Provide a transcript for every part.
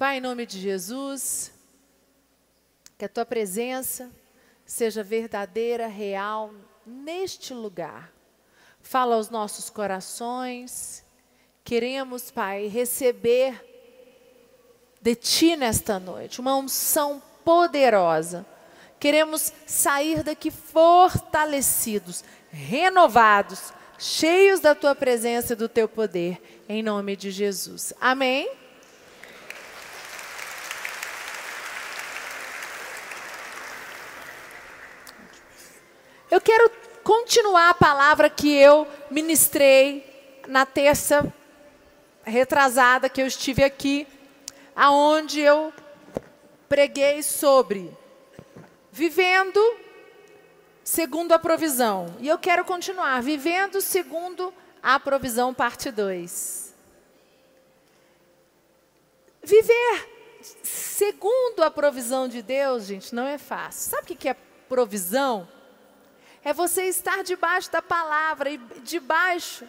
Pai, em nome de Jesus, que a tua presença seja verdadeira, real, neste lugar. Fala aos nossos corações. Queremos, Pai, receber de Ti nesta noite uma unção poderosa. Queremos sair daqui fortalecidos, renovados, cheios da Tua presença e do Teu poder, em nome de Jesus. Amém? Eu quero continuar a palavra que eu ministrei na terça retrasada que eu estive aqui, aonde eu preguei sobre vivendo segundo a provisão. E eu quero continuar vivendo segundo a provisão parte 2. Viver segundo a provisão de Deus, gente, não é fácil. Sabe o que é provisão? É você estar debaixo da palavra e debaixo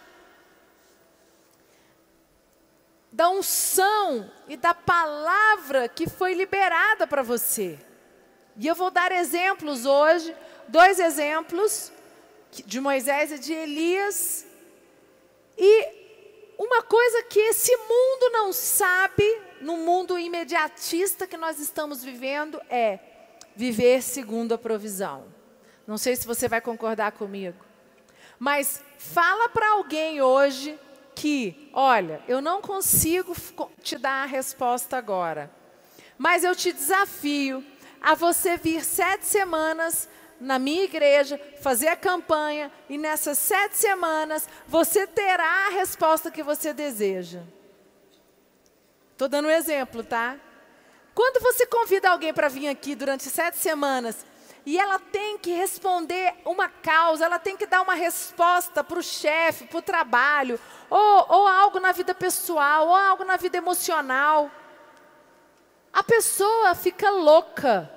da unção e da palavra que foi liberada para você. E eu vou dar exemplos hoje, dois exemplos de Moisés e de Elias. E uma coisa que esse mundo não sabe, no mundo imediatista que nós estamos vivendo, é viver segundo a provisão. Não sei se você vai concordar comigo. Mas fala para alguém hoje que, olha, eu não consigo te dar a resposta agora, mas eu te desafio a você vir sete semanas na minha igreja, fazer a campanha, e nessas sete semanas você terá a resposta que você deseja. Estou dando um exemplo, tá? Quando você convida alguém para vir aqui durante sete semanas e ela tem que responder uma causa, ela tem que dar uma resposta para o chefe, para o trabalho, ou, ou algo na vida pessoal, ou algo na vida emocional. A pessoa fica louca.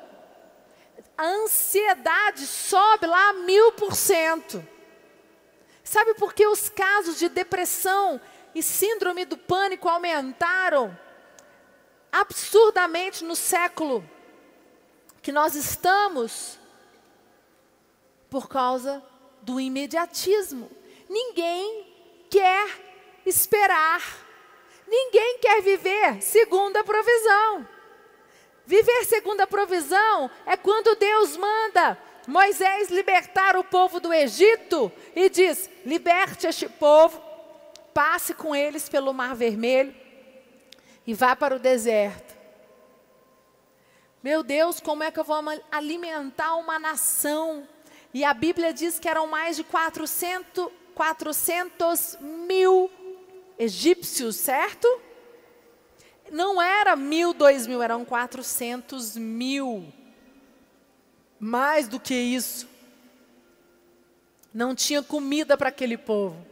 A ansiedade sobe lá a mil por cento. Sabe por que os casos de depressão e síndrome do pânico aumentaram absurdamente no século que nós estamos por causa do imediatismo. Ninguém quer esperar. Ninguém quer viver segundo a provisão. Viver segundo a provisão é quando Deus manda Moisés libertar o povo do Egito e diz: liberte este povo, passe com eles pelo Mar Vermelho e vá para o deserto. Meu Deus, como é que eu vou alimentar uma nação? E a Bíblia diz que eram mais de 400, 400 mil egípcios, certo? Não era mil, dois mil, eram 400 mil. Mais do que isso. Não tinha comida para aquele povo.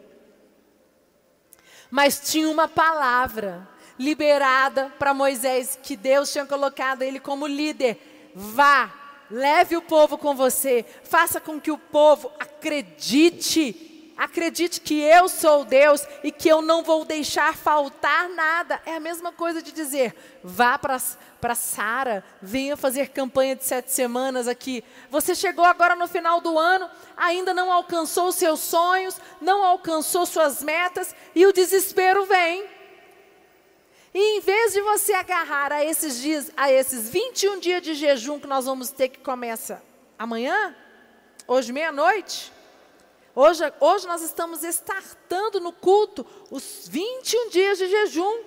Mas tinha uma palavra liberada para Moisés, que Deus tinha colocado ele como líder. Vá, leve o povo com você, faça com que o povo acredite, acredite que eu sou Deus e que eu não vou deixar faltar nada. É a mesma coisa de dizer, vá para Sara, venha fazer campanha de sete semanas aqui. Você chegou agora no final do ano, ainda não alcançou seus sonhos, não alcançou suas metas e o desespero vem. E em vez de você agarrar a esses dias, a esses 21 dias de jejum que nós vamos ter que começa amanhã, hoje meia-noite, hoje, hoje nós estamos startando no culto os 21 dias de jejum.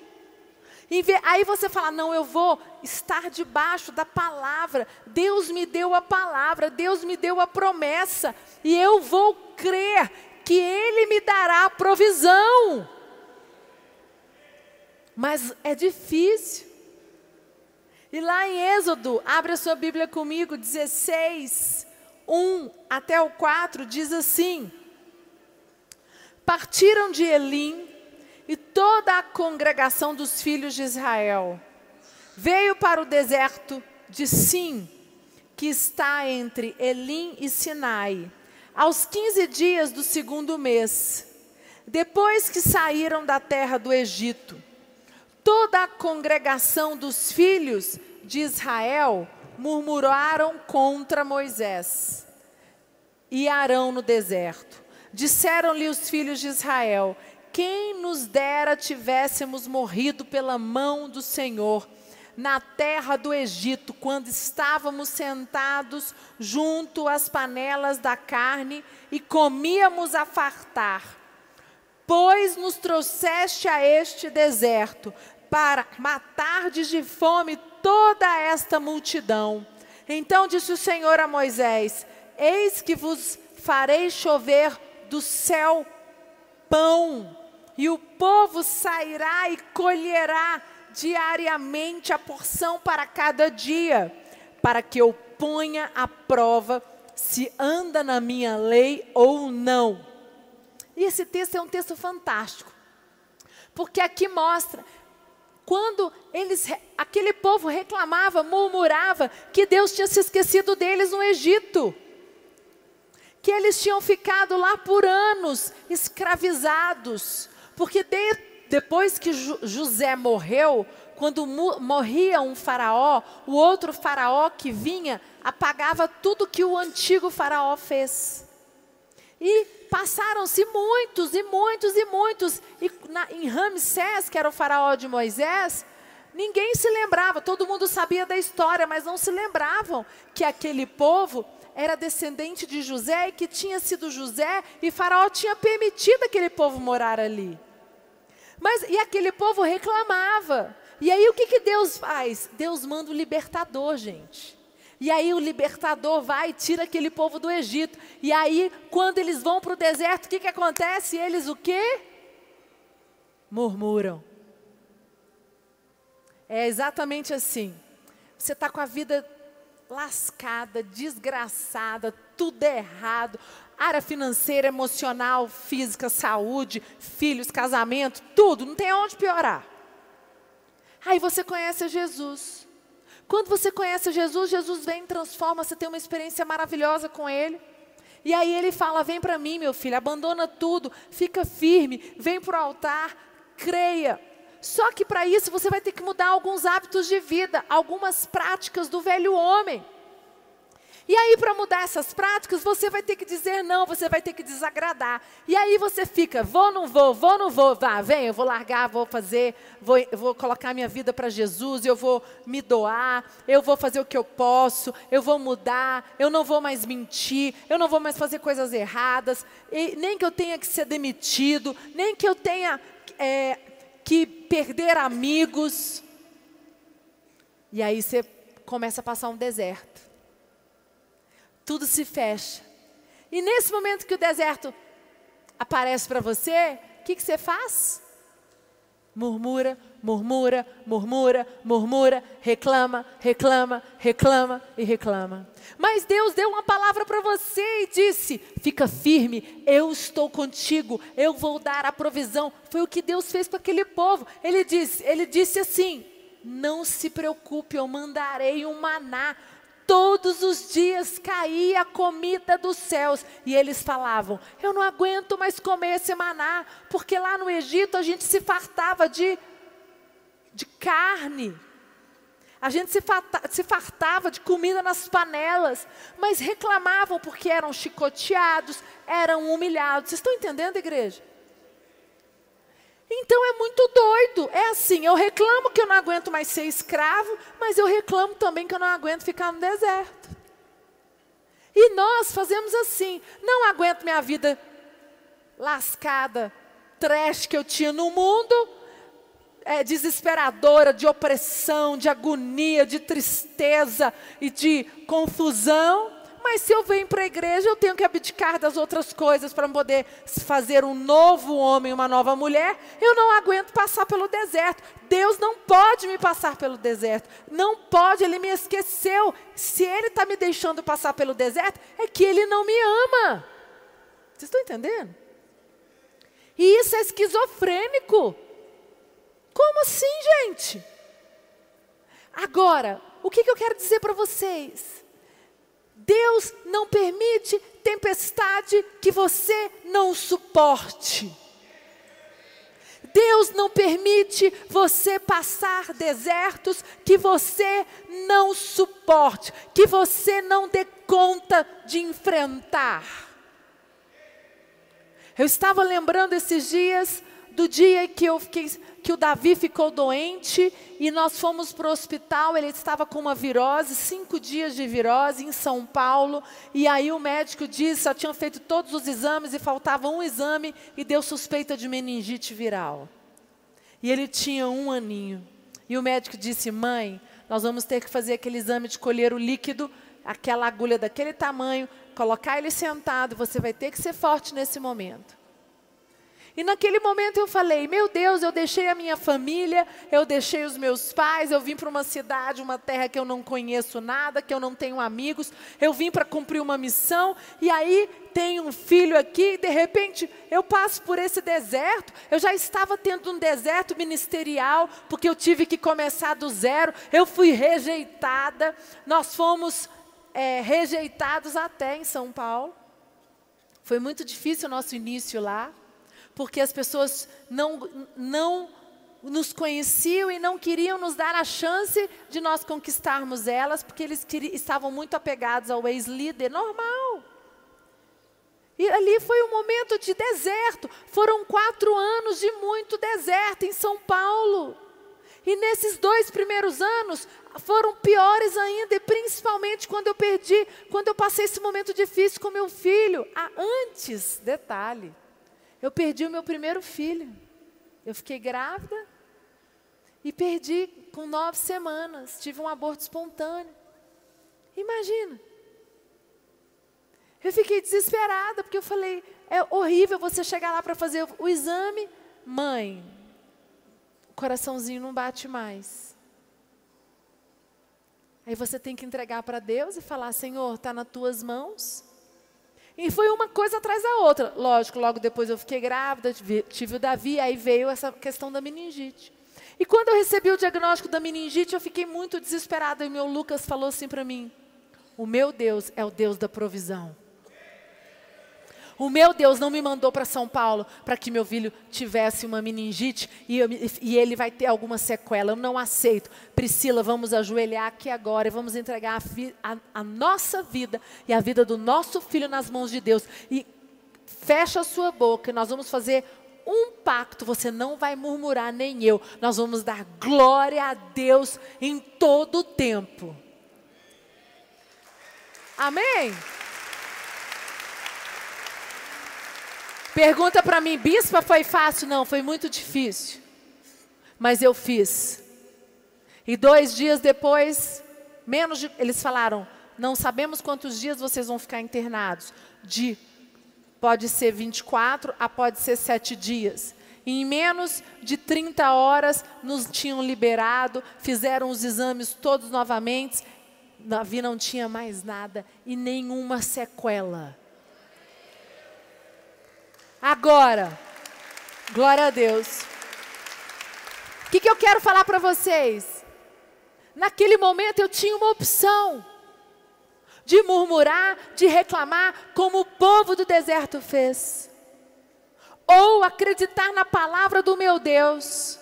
Aí você fala: não, eu vou estar debaixo da palavra. Deus me deu a palavra, Deus me deu a promessa, e eu vou crer que Ele me dará a provisão. Mas é difícil. E lá em Êxodo, abre a sua Bíblia comigo, 16, 1 até o 4, diz assim: Partiram de Elim e toda a congregação dos filhos de Israel veio para o deserto de Sim, que está entre Elim e Sinai, aos 15 dias do segundo mês, depois que saíram da terra do Egito. Toda a congregação dos filhos de Israel murmuraram contra Moisés e Arão no deserto. Disseram-lhe os filhos de Israel: Quem nos dera tivéssemos morrido pela mão do Senhor na terra do Egito, quando estávamos sentados junto às panelas da carne e comíamos a fartar. Pois nos trouxeste a este deserto para matar de fome toda esta multidão. Então disse o Senhor a Moisés: Eis que vos farei chover do céu pão, e o povo sairá e colherá diariamente a porção para cada dia, para que eu ponha à prova se anda na minha lei ou não. E esse texto é um texto fantástico, porque aqui mostra quando eles, aquele povo reclamava, murmurava que Deus tinha se esquecido deles no Egito, que eles tinham ficado lá por anos escravizados, porque de, depois que José morreu, quando morria um faraó, o outro faraó que vinha apagava tudo que o antigo faraó fez. E passaram-se muitos e muitos e muitos. E na, em Ramsés, que era o faraó de Moisés, ninguém se lembrava, todo mundo sabia da história, mas não se lembravam que aquele povo era descendente de José e que tinha sido José e Faraó tinha permitido aquele povo morar ali. Mas e aquele povo reclamava. E aí o que, que Deus faz? Deus manda o libertador, gente. E aí o libertador vai e tira aquele povo do Egito. E aí, quando eles vão para o deserto, o que, que acontece? Eles o quê? Murmuram. É exatamente assim. Você está com a vida lascada, desgraçada, tudo errado. Área financeira, emocional, física, saúde, filhos, casamento, tudo. Não tem onde piorar. Aí você conhece Jesus. Quando você conhece Jesus, Jesus vem, transforma, você tem uma experiência maravilhosa com Ele. E aí Ele fala: Vem para mim, meu filho, abandona tudo, fica firme, vem para o altar, creia. Só que para isso você vai ter que mudar alguns hábitos de vida, algumas práticas do velho homem. E aí, para mudar essas práticas, você vai ter que dizer não, você vai ter que desagradar. E aí você fica, vou, não vou, vou, não vou, vá, vem, eu vou largar, vou fazer, vou, vou colocar minha vida para Jesus, eu vou me doar, eu vou fazer o que eu posso, eu vou mudar, eu não vou mais mentir, eu não vou mais fazer coisas erradas, nem que eu tenha que ser demitido, nem que eu tenha é, que perder amigos. E aí você começa a passar um deserto tudo se fecha. E nesse momento que o deserto aparece para você, o que, que você faz? Murmura, murmura, murmura, murmura, reclama, reclama, reclama e reclama. Mas Deus deu uma palavra para você e disse: fica firme, eu estou contigo, eu vou dar a provisão. Foi o que Deus fez para aquele povo. Ele disse, ele disse assim: não se preocupe, eu mandarei um maná Todos os dias caía comida dos céus. E eles falavam: Eu não aguento mais comer esse maná, porque lá no Egito a gente se fartava de, de carne. A gente se, se fartava de comida nas panelas, mas reclamavam porque eram chicoteados, eram humilhados. Vocês estão entendendo, igreja? Então é muito doido. É assim, eu reclamo que eu não aguento mais ser escravo, mas eu reclamo também que eu não aguento ficar no deserto. E nós fazemos assim, não aguento minha vida lascada, trash que eu tinha no mundo, é, desesperadora, de opressão, de agonia, de tristeza e de confusão. Mas se eu venho para a igreja, eu tenho que abdicar das outras coisas para poder fazer um novo homem, uma nova mulher. Eu não aguento passar pelo deserto. Deus não pode me passar pelo deserto. Não pode, Ele me esqueceu. Se Ele está me deixando passar pelo deserto, é que Ele não me ama. Vocês estão entendendo? E isso é esquizofrênico. Como assim, gente? Agora, o que, que eu quero dizer para vocês? Deus não permite tempestade que você não suporte. Deus não permite você passar desertos que você não suporte, que você não dê conta de enfrentar. Eu estava lembrando esses dias do dia que eu fiquei, que o Davi ficou doente e nós fomos para o hospital. Ele estava com uma virose, cinco dias de virose em São Paulo. E aí o médico disse, só tinham feito todos os exames e faltava um exame e deu suspeita de meningite viral. E ele tinha um aninho. E o médico disse, mãe, nós vamos ter que fazer aquele exame de colher o líquido, aquela agulha daquele tamanho, colocar ele sentado. Você vai ter que ser forte nesse momento. E naquele momento eu falei: Meu Deus, eu deixei a minha família, eu deixei os meus pais, eu vim para uma cidade, uma terra que eu não conheço nada, que eu não tenho amigos, eu vim para cumprir uma missão, e aí tem um filho aqui, e de repente eu passo por esse deserto. Eu já estava tendo um deserto ministerial, porque eu tive que começar do zero, eu fui rejeitada, nós fomos é, rejeitados até em São Paulo. Foi muito difícil o nosso início lá porque as pessoas não, não nos conheciam e não queriam nos dar a chance de nós conquistarmos elas, porque eles estavam muito apegados ao ex-líder, normal. E ali foi um momento de deserto. Foram quatro anos de muito deserto em São Paulo. E nesses dois primeiros anos foram piores ainda, e principalmente quando eu perdi, quando eu passei esse momento difícil com meu filho. Ah, antes, detalhe, eu perdi o meu primeiro filho. Eu fiquei grávida e perdi com nove semanas. Tive um aborto espontâneo. Imagina. Eu fiquei desesperada, porque eu falei: é horrível você chegar lá para fazer o exame. Mãe, o coraçãozinho não bate mais. Aí você tem que entregar para Deus e falar: Senhor, está nas tuas mãos. E foi uma coisa atrás da outra. Lógico, logo depois eu fiquei grávida, tive o Davi, aí veio essa questão da meningite. E quando eu recebi o diagnóstico da meningite, eu fiquei muito desesperada. E meu Lucas falou assim para mim: O meu Deus é o Deus da provisão. O meu Deus não me mandou para São Paulo para que meu filho tivesse uma meningite e, eu, e, ele vai ter alguma sequela. Eu não aceito. Priscila, vamos ajoelhar aqui agora e vamos entregar a, a, a nossa vida e a vida do nosso filho nas mãos de Deus. E fecha a sua boca e nós vamos fazer um pacto. Você não vai murmurar, nem eu. Nós vamos dar glória a Deus em todo o tempo. Amém? Pergunta para mim, bispa, foi fácil? Não, foi muito difícil. Mas eu fiz. E dois dias depois, menos de, eles falaram, não sabemos quantos dias vocês vão ficar internados. De pode ser 24 a pode ser 7 dias. E em menos de 30 horas nos tinham liberado, fizeram os exames todos novamente. Davi não tinha mais nada e nenhuma sequela. Agora, glória a Deus. O que, que eu quero falar para vocês? Naquele momento eu tinha uma opção de murmurar, de reclamar, como o povo do deserto fez, ou acreditar na palavra do meu Deus,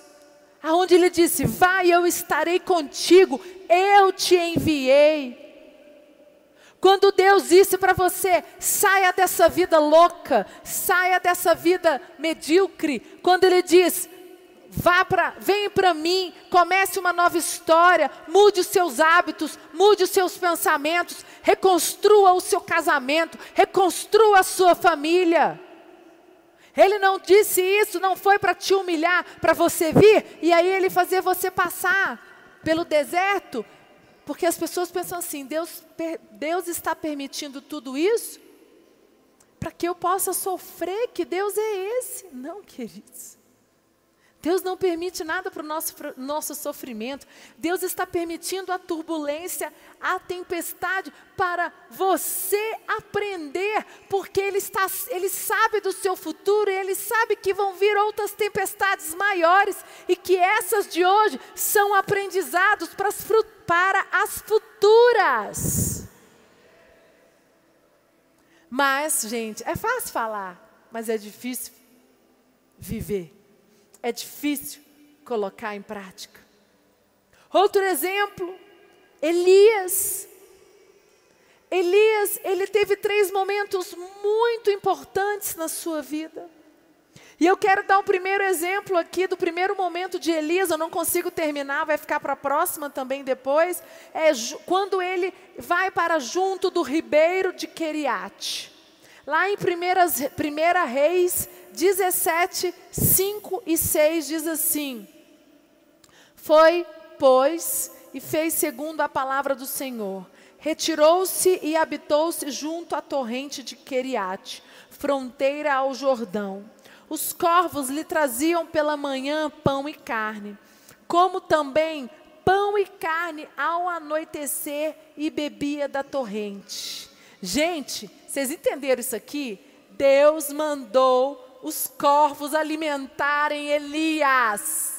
aonde ele disse: Vai, eu estarei contigo, eu te enviei. Quando Deus disse para você, saia dessa vida louca, saia dessa vida medíocre, quando Ele diz, vá para, vem para mim, comece uma nova história, mude os seus hábitos, mude os seus pensamentos, reconstrua o seu casamento, reconstrua a sua família. Ele não disse isso, não foi para te humilhar, para você vir e aí ele fazer você passar pelo deserto porque as pessoas pensam assim: Deus, Deus está permitindo tudo isso para que eu possa sofrer, que Deus é esse. Não, queridos. Deus não permite nada para o nosso, nosso sofrimento. Deus está permitindo a turbulência, a tempestade, para você aprender, porque Ele, está, Ele sabe do seu futuro Ele sabe que vão vir outras tempestades maiores e que essas de hoje são aprendizados para as, para as futuras. Mas, gente, é fácil falar, mas é difícil viver. é difícil colocar em prática. Outro exemplo, Elias. Elias, ele teve três momentos muito importantes na sua vida. E eu quero dar um primeiro exemplo aqui do primeiro momento de Elias, eu não consigo terminar, vai ficar para a próxima também depois. É quando ele vai para junto do ribeiro de Queriate. Lá em 1 Reis 17, 5 e 6 diz assim: Foi, pois, e fez segundo a palavra do Senhor. Retirou-se e habitou-se junto à torrente de Queriate, fronteira ao Jordão. Os corvos lhe traziam pela manhã pão e carne, como também pão e carne ao anoitecer e bebia da torrente. Gente, vocês entenderam isso aqui? Deus mandou os corvos alimentarem Elias.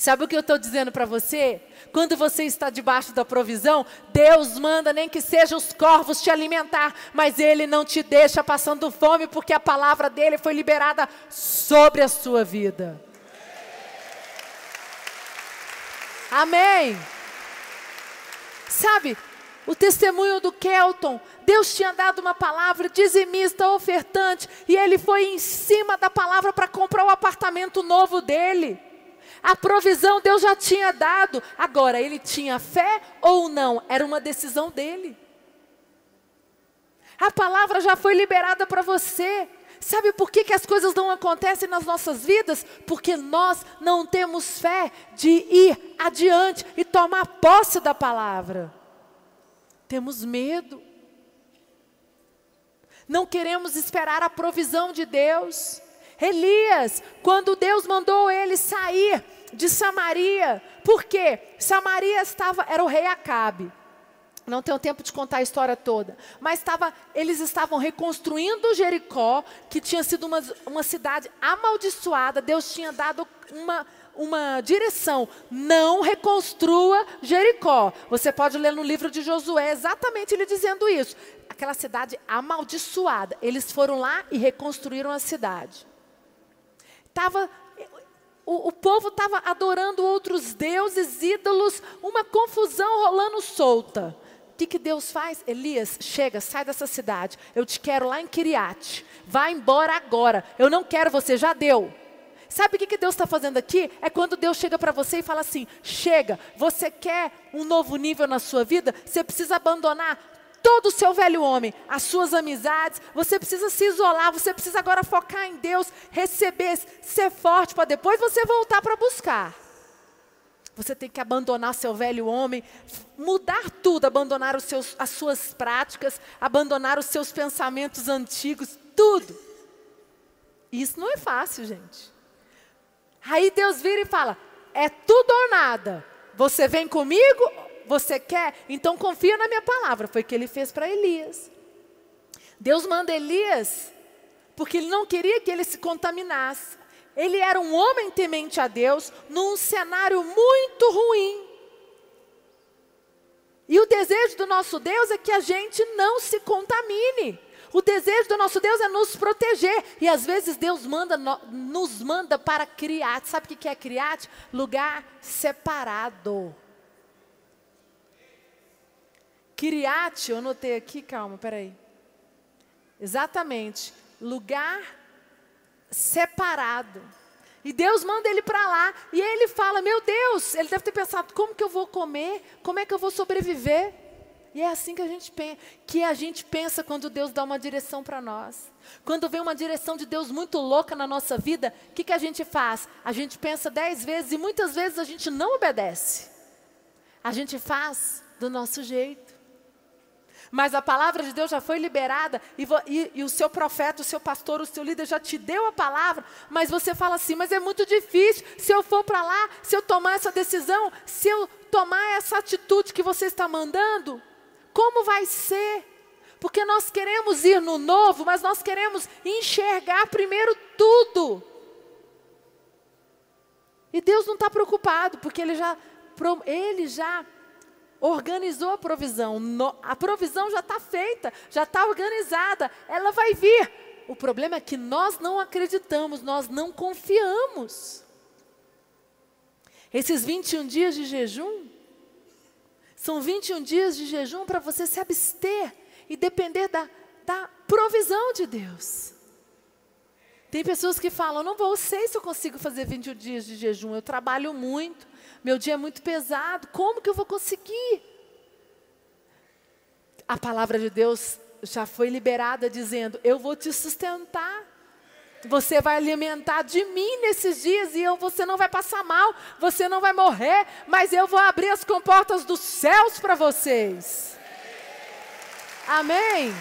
Sabe o que eu estou dizendo para você? Quando você está debaixo da provisão, Deus manda nem que sejam os corvos te alimentar, mas Ele não te deixa passando fome, porque a palavra dele foi liberada sobre a sua vida. Amém. Sabe, o testemunho do Kelton, Deus tinha dado uma palavra dizimista, ofertante, e ele foi em cima da palavra para comprar o apartamento novo dele. A provisão Deus já tinha dado, agora ele tinha fé ou não, era uma decisão dele. A palavra já foi liberada para você. Sabe por que, que as coisas não acontecem nas nossas vidas? Porque nós não temos fé de ir adiante e tomar posse da palavra. Temos medo. Não queremos esperar a provisão de Deus. Elias, quando Deus mandou ele sair de Samaria, porque Samaria estava, era o rei Acabe. Não tenho tempo de contar a história toda. Mas estava, eles estavam reconstruindo Jericó, que tinha sido uma, uma cidade amaldiçoada. Deus tinha dado uma, uma direção: não reconstrua Jericó. Você pode ler no livro de Josué exatamente ele dizendo isso. Aquela cidade amaldiçoada. Eles foram lá e reconstruíram a cidade. Tava, o, o povo estava adorando outros deuses, ídolos, uma confusão rolando solta. O que, que Deus faz? Elias, chega, sai dessa cidade. Eu te quero lá em Kiriate. Vai embora agora. Eu não quero você, já deu. Sabe o que, que Deus está fazendo aqui? É quando Deus chega para você e fala assim: chega, você quer um novo nível na sua vida? Você precisa abandonar todo o seu velho homem, as suas amizades, você precisa se isolar, você precisa agora focar em Deus, receber, ser forte para depois você voltar para buscar. Você tem que abandonar seu velho homem, mudar tudo, abandonar os seus, as suas práticas, abandonar os seus pensamentos antigos, tudo. Isso não é fácil, gente. Aí Deus vira e fala: é tudo ou nada. Você vem comigo? Você quer? Então confia na minha palavra. Foi o que ele fez para Elias. Deus manda Elias porque ele não queria que ele se contaminasse. Ele era um homem temente a Deus num cenário muito ruim. E o desejo do nosso Deus é que a gente não se contamine. O desejo do nosso Deus é nos proteger. E às vezes Deus manda, nos manda para criar. Sabe o que é criar? Lugar separado. Kiriat, eu anotei aqui, calma, peraí. Exatamente. Lugar separado. E Deus manda ele para lá. E ele fala: Meu Deus, ele deve ter pensado: como que eu vou comer? Como é que eu vou sobreviver? E é assim que a gente pensa, que a gente pensa quando Deus dá uma direção para nós. Quando vem uma direção de Deus muito louca na nossa vida, o que, que a gente faz? A gente pensa dez vezes e muitas vezes a gente não obedece. A gente faz do nosso jeito. Mas a palavra de Deus já foi liberada e, e, e, o seu profeta, o seu pastor, o seu líder já te deu a palavra, mas você fala assim: mas é muito difícil. Se eu for para lá, se eu tomar essa decisão, se eu tomar essa atitude que você está mandando, como vai ser? Porque nós queremos ir no novo, mas nós queremos enxergar primeiro tudo. E Deus não está preocupado, porque Ele já, Ele já organizou a provisão. A provisão já está feita, já está organizada. Ela vai vir. O problema é que nós não acreditamos, nós não confiamos. Esses 21 dias de jejum são 21 dias de jejum para você se abster e depender da, da provisão de Deus. Tem pessoas que falam: não vou, sei se eu consigo fazer 21 dias de jejum, eu trabalho muito, meu dia é muito pesado, como que eu vou conseguir? A palavra de Deus já foi liberada dizendo: eu vou te sustentar. Você vai alimentar de mim nesses dias e eu, você não vai passar mal, você não vai morrer, mas eu vou abrir as comportas dos céus para vocês. Amém?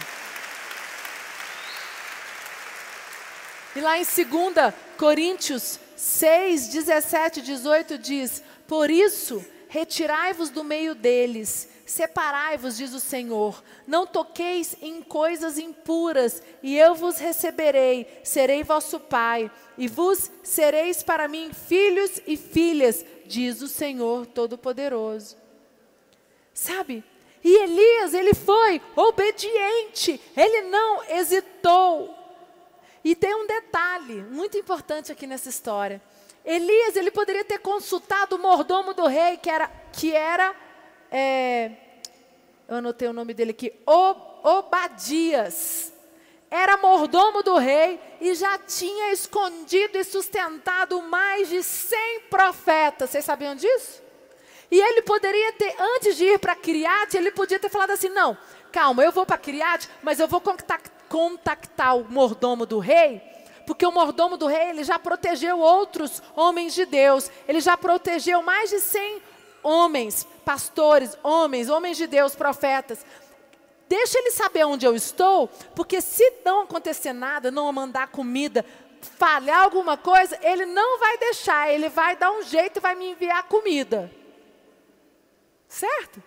E lá em 2 Coríntios 6, 17, 18 diz: Por isso, retirai-vos do meio deles, separai-vos, diz o Senhor, não toqueis em coisas impuras, e eu vos receberei, serei vosso Pai, e vos sereis para mim filhos e filhas, diz o Senhor Todo-Poderoso. Sabe? E Elias, ele foi obediente, ele não hesitou. E tem um detalhe muito importante aqui nessa história. Elias, ele poderia ter consultado o mordomo do rei, que era, que era é, eu anotei o nome dele aqui, Obadias. Era mordomo do rei e já tinha escondido e sustentado mais de 100 profetas. Vocês sabiam disso? E ele poderia ter, antes de ir para Criate, ele podia ter falado assim: não, calma, eu vou para Criate, mas eu vou contactar contactar o mordomo do rei, porque o mordomo do rei ele já protegeu outros homens de Deus, ele já protegeu mais de 100 homens, pastores, homens, homens de Deus, profetas. Deixa ele saber onde eu estou, porque se não acontecer nada, não mandar comida, falhar alguma coisa, ele não vai deixar, ele vai dar um jeito e vai me enviar comida. Certo?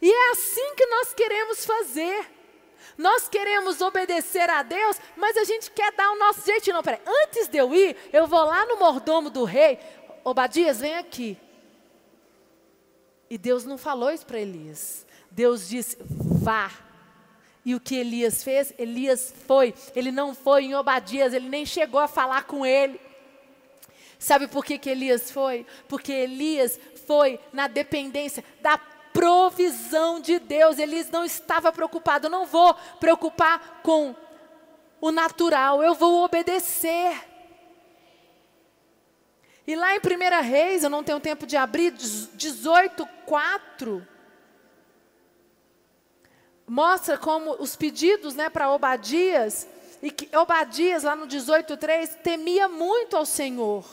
E é assim que nós queremos fazer. Nós queremos obedecer a Deus, mas a gente quer dar o nosso jeito. Não, peraí, antes de eu ir, eu vou lá no mordomo do rei. Obadias, vem aqui. E Deus não falou isso para Elias. Deus disse: vá. E o que Elias fez? Elias foi. Ele não foi em Obadias, ele nem chegou a falar com ele. Sabe por que, que Elias foi? Porque Elias foi na dependência da provisão de Deus. Elias não estava preocupado, não vou preocupar com o natural, eu vou obedecer. E lá em 1 Reis, eu não tenho tempo de abrir, 18, 4, mostra como os pedidos né, para Obadias, e que Obadias, lá no 18,3, temia muito ao Senhor.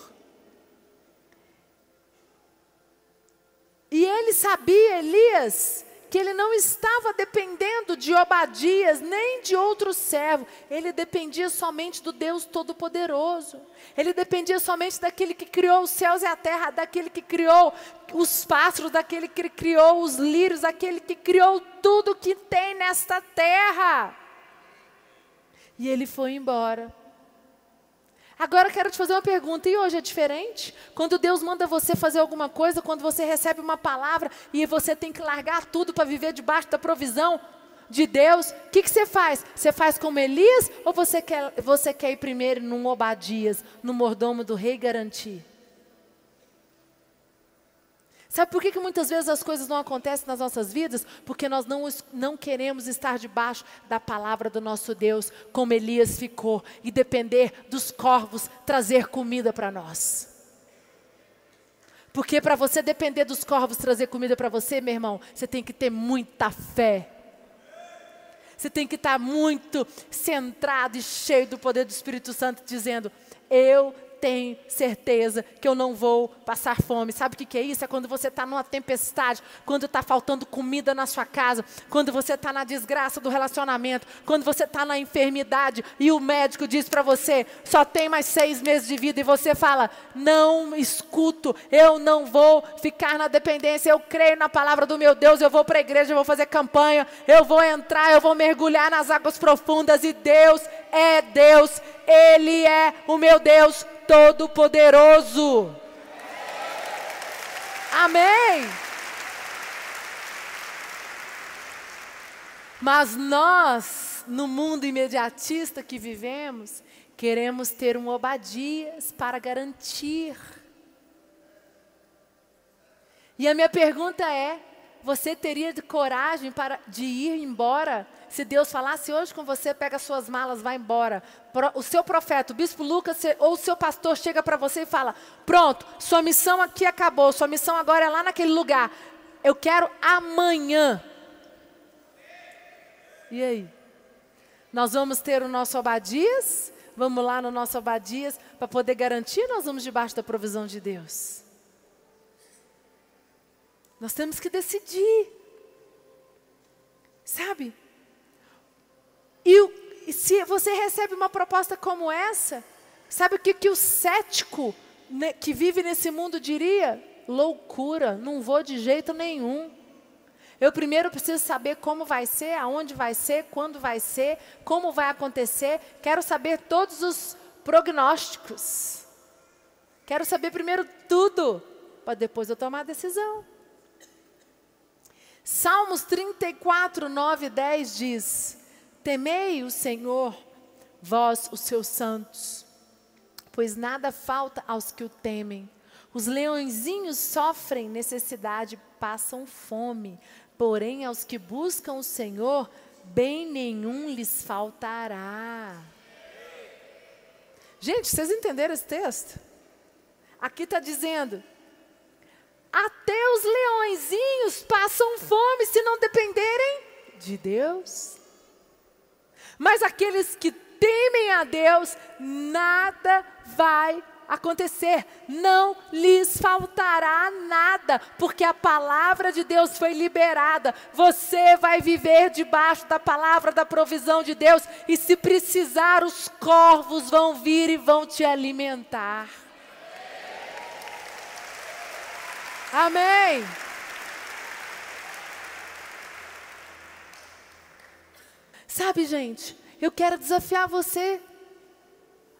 E ele sabia, Elias, que ele não estava dependendo de Obadias, nem de outro servo. Ele dependia somente do Deus Todo-Poderoso. Ele dependia somente daquele que criou os céus e a terra, daquele que criou os pássaros, daquele que criou os lírios, daquele que criou tudo que tem nesta terra. E ele foi embora. Agora eu quero te fazer uma pergunta, e hoje é diferente? Quando Deus manda você fazer alguma coisa, quando você recebe uma palavra e você tem que largar tudo para viver debaixo da provisão de Deus, o que, que você faz? Você faz como Elias ou você quer, você quer ir primeiro num Obadias, no mordomo do rei garantir? Sabe por que, que muitas vezes as coisas não acontecem nas nossas vidas? Porque nós não, não queremos estar debaixo da palavra do nosso Deus, como Elias ficou, e depender dos corvos trazer comida para nós. Porque para você depender dos corvos trazer comida para você, meu irmão, você tem que ter muita fé. Você tem que estar muito centrado e cheio do poder do Espírito Santo, dizendo: Eu tenho certeza que eu não vou passar fome. Sabe o que, que é isso? É quando você está numa tempestade, quando está faltando comida na sua casa, quando você está na desgraça do relacionamento, quando você está na enfermidade e o médico diz para você, só tem mais seis meses de vida, e você fala, não escuto, eu não vou ficar na dependência, eu creio na palavra do meu Deus, eu vou para a igreja, eu vou fazer campanha, eu vou entrar, eu vou mergulhar nas águas profundas, e Deus é Deus, Ele é o meu Deus Todo-Poderoso. Amém. Mas nós no mundo imediatista que vivemos, queremos ter um Obadias para garantir. E a minha pergunta é: você teria de coragem para, de ir embora? Se Deus falasse hoje com você, pega suas malas, vai embora. O seu profeta, o bispo Lucas ou o seu pastor chega para você e fala: Pronto, sua missão aqui acabou, sua missão agora é lá naquele lugar. Eu quero amanhã. E aí? Nós vamos ter o nosso Abadias? Vamos lá no nosso Abadias para poder garantir? Nós vamos debaixo da provisão de Deus. Nós temos que decidir. Sabe? E, se você recebe uma proposta como essa, sabe o que, que o cético né, que vive nesse mundo diria? Loucura, não vou de jeito nenhum. Eu primeiro preciso saber como vai ser, aonde vai ser, quando vai ser, como vai acontecer. Quero saber todos os prognósticos. Quero saber primeiro tudo, para depois eu tomar a decisão. Salmos 34, 9 e 10 diz: Temei o Senhor, vós, os seus santos, pois nada falta aos que o temem. Os leõezinhos sofrem necessidade, passam fome, Porém, aos que buscam o Senhor, bem nenhum lhes faltará. Gente, vocês entenderam esse texto? Aqui está dizendo: até os leõezinhos passam fome se não dependerem de Deus. Mas aqueles que temem a Deus, nada vai acontecer, não lhes faltará nada, porque a palavra de Deus foi liberada. Você vai viver debaixo da palavra da provisão de Deus, e se precisar, os corvos vão vir e vão te alimentar. Amém. Sabe, gente, eu quero desafiar você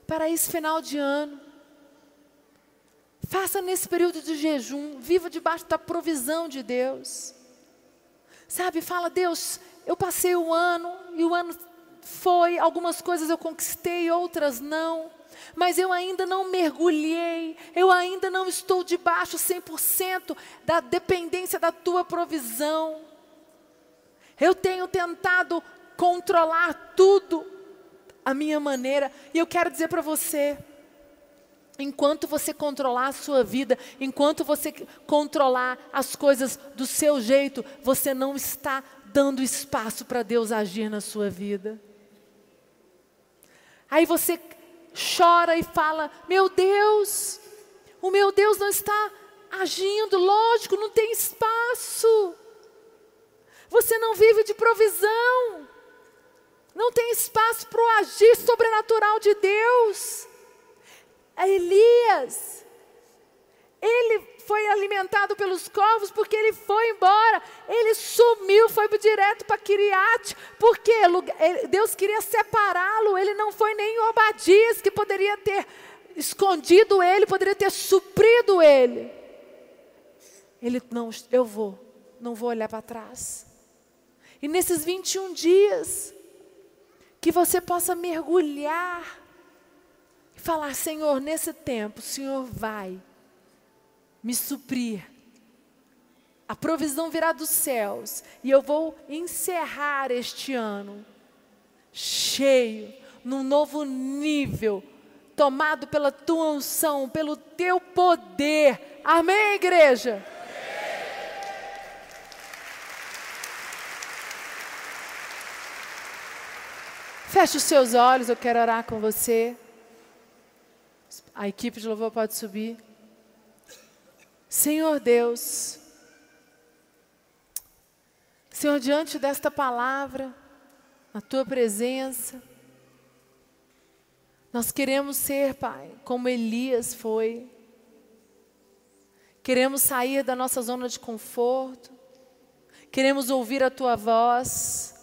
para esse final de ano Faça nesse período de jejum, viva debaixo da provisão de Deus. Sabe, fala, Deus, eu passei o ano e o ano foi, algumas coisas eu conquistei, outras não. Mas eu ainda não mergulhei, eu ainda não estou debaixo 100% da dependência da tua provisão. Eu tenho tentado controlar tudo a minha maneira, e eu quero dizer para você, Enquanto você controlar a sua vida, enquanto você controlar as coisas do seu jeito, você não está dando espaço para Deus agir na sua vida. Aí você chora e fala: Meu Deus, o meu Deus não está agindo, lógico, não tem espaço. Você não vive de provisão, não tem espaço para o agir sobrenatural de Deus a Elias. Ele foi alimentado pelos corvos porque ele foi embora. Ele sumiu, foi direto para Kiriat, porque Deus queria separá-lo. Ele não foi nem Obadias que poderia ter escondido ele, poderia ter suprido ele. Ele não, eu vou, não vou olhar para trás. E nesses 21 dias, que você possa mergulhar e falar: Senhor, nesse tempo, o Senhor vai me suprir. A provisão virá dos céus e eu vou encerrar este ano cheio, num novo nível, tomado pela tua unção, pelo teu poder. Amém, igreja? Feche os seus olhos, eu quero orar com você. A equipe de louvor pode subir. Senhor Deus, Senhor, diante desta palavra, na tua presença, nós queremos ser, Pai, como Elias foi. Queremos sair da nossa zona de conforto. Queremos ouvir a tua voz.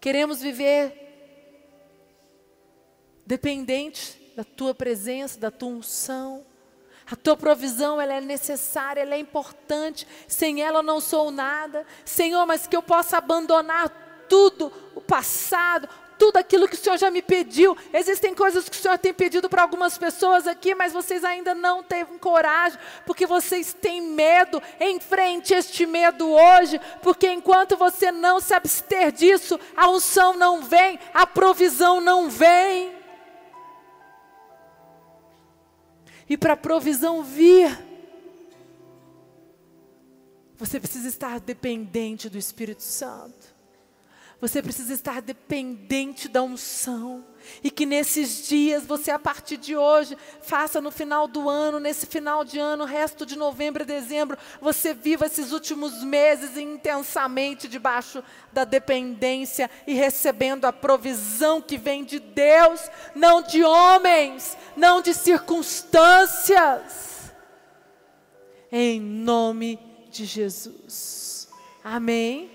Queremos viver dependente da tua presença, da tua unção. A tua provisão, ela é necessária, ela é importante. Sem ela eu não sou nada. Senhor, mas que eu possa abandonar tudo o passado, tudo aquilo que o Senhor já me pediu. Existem coisas que o Senhor tem pedido para algumas pessoas aqui, mas vocês ainda não teve coragem, porque vocês têm medo. Enfrente este medo hoje, porque enquanto você não se abster disso, a unção não vem, a provisão não vem. E para a provisão vir, você precisa estar dependente do Espírito Santo. Você precisa estar dependente da unção. E que nesses dias, você a partir de hoje, faça no final do ano, nesse final de ano, resto de novembro e dezembro, você viva esses últimos meses intensamente debaixo da dependência e recebendo a provisão que vem de Deus, não de homens, não de circunstâncias. Em nome de Jesus. Amém.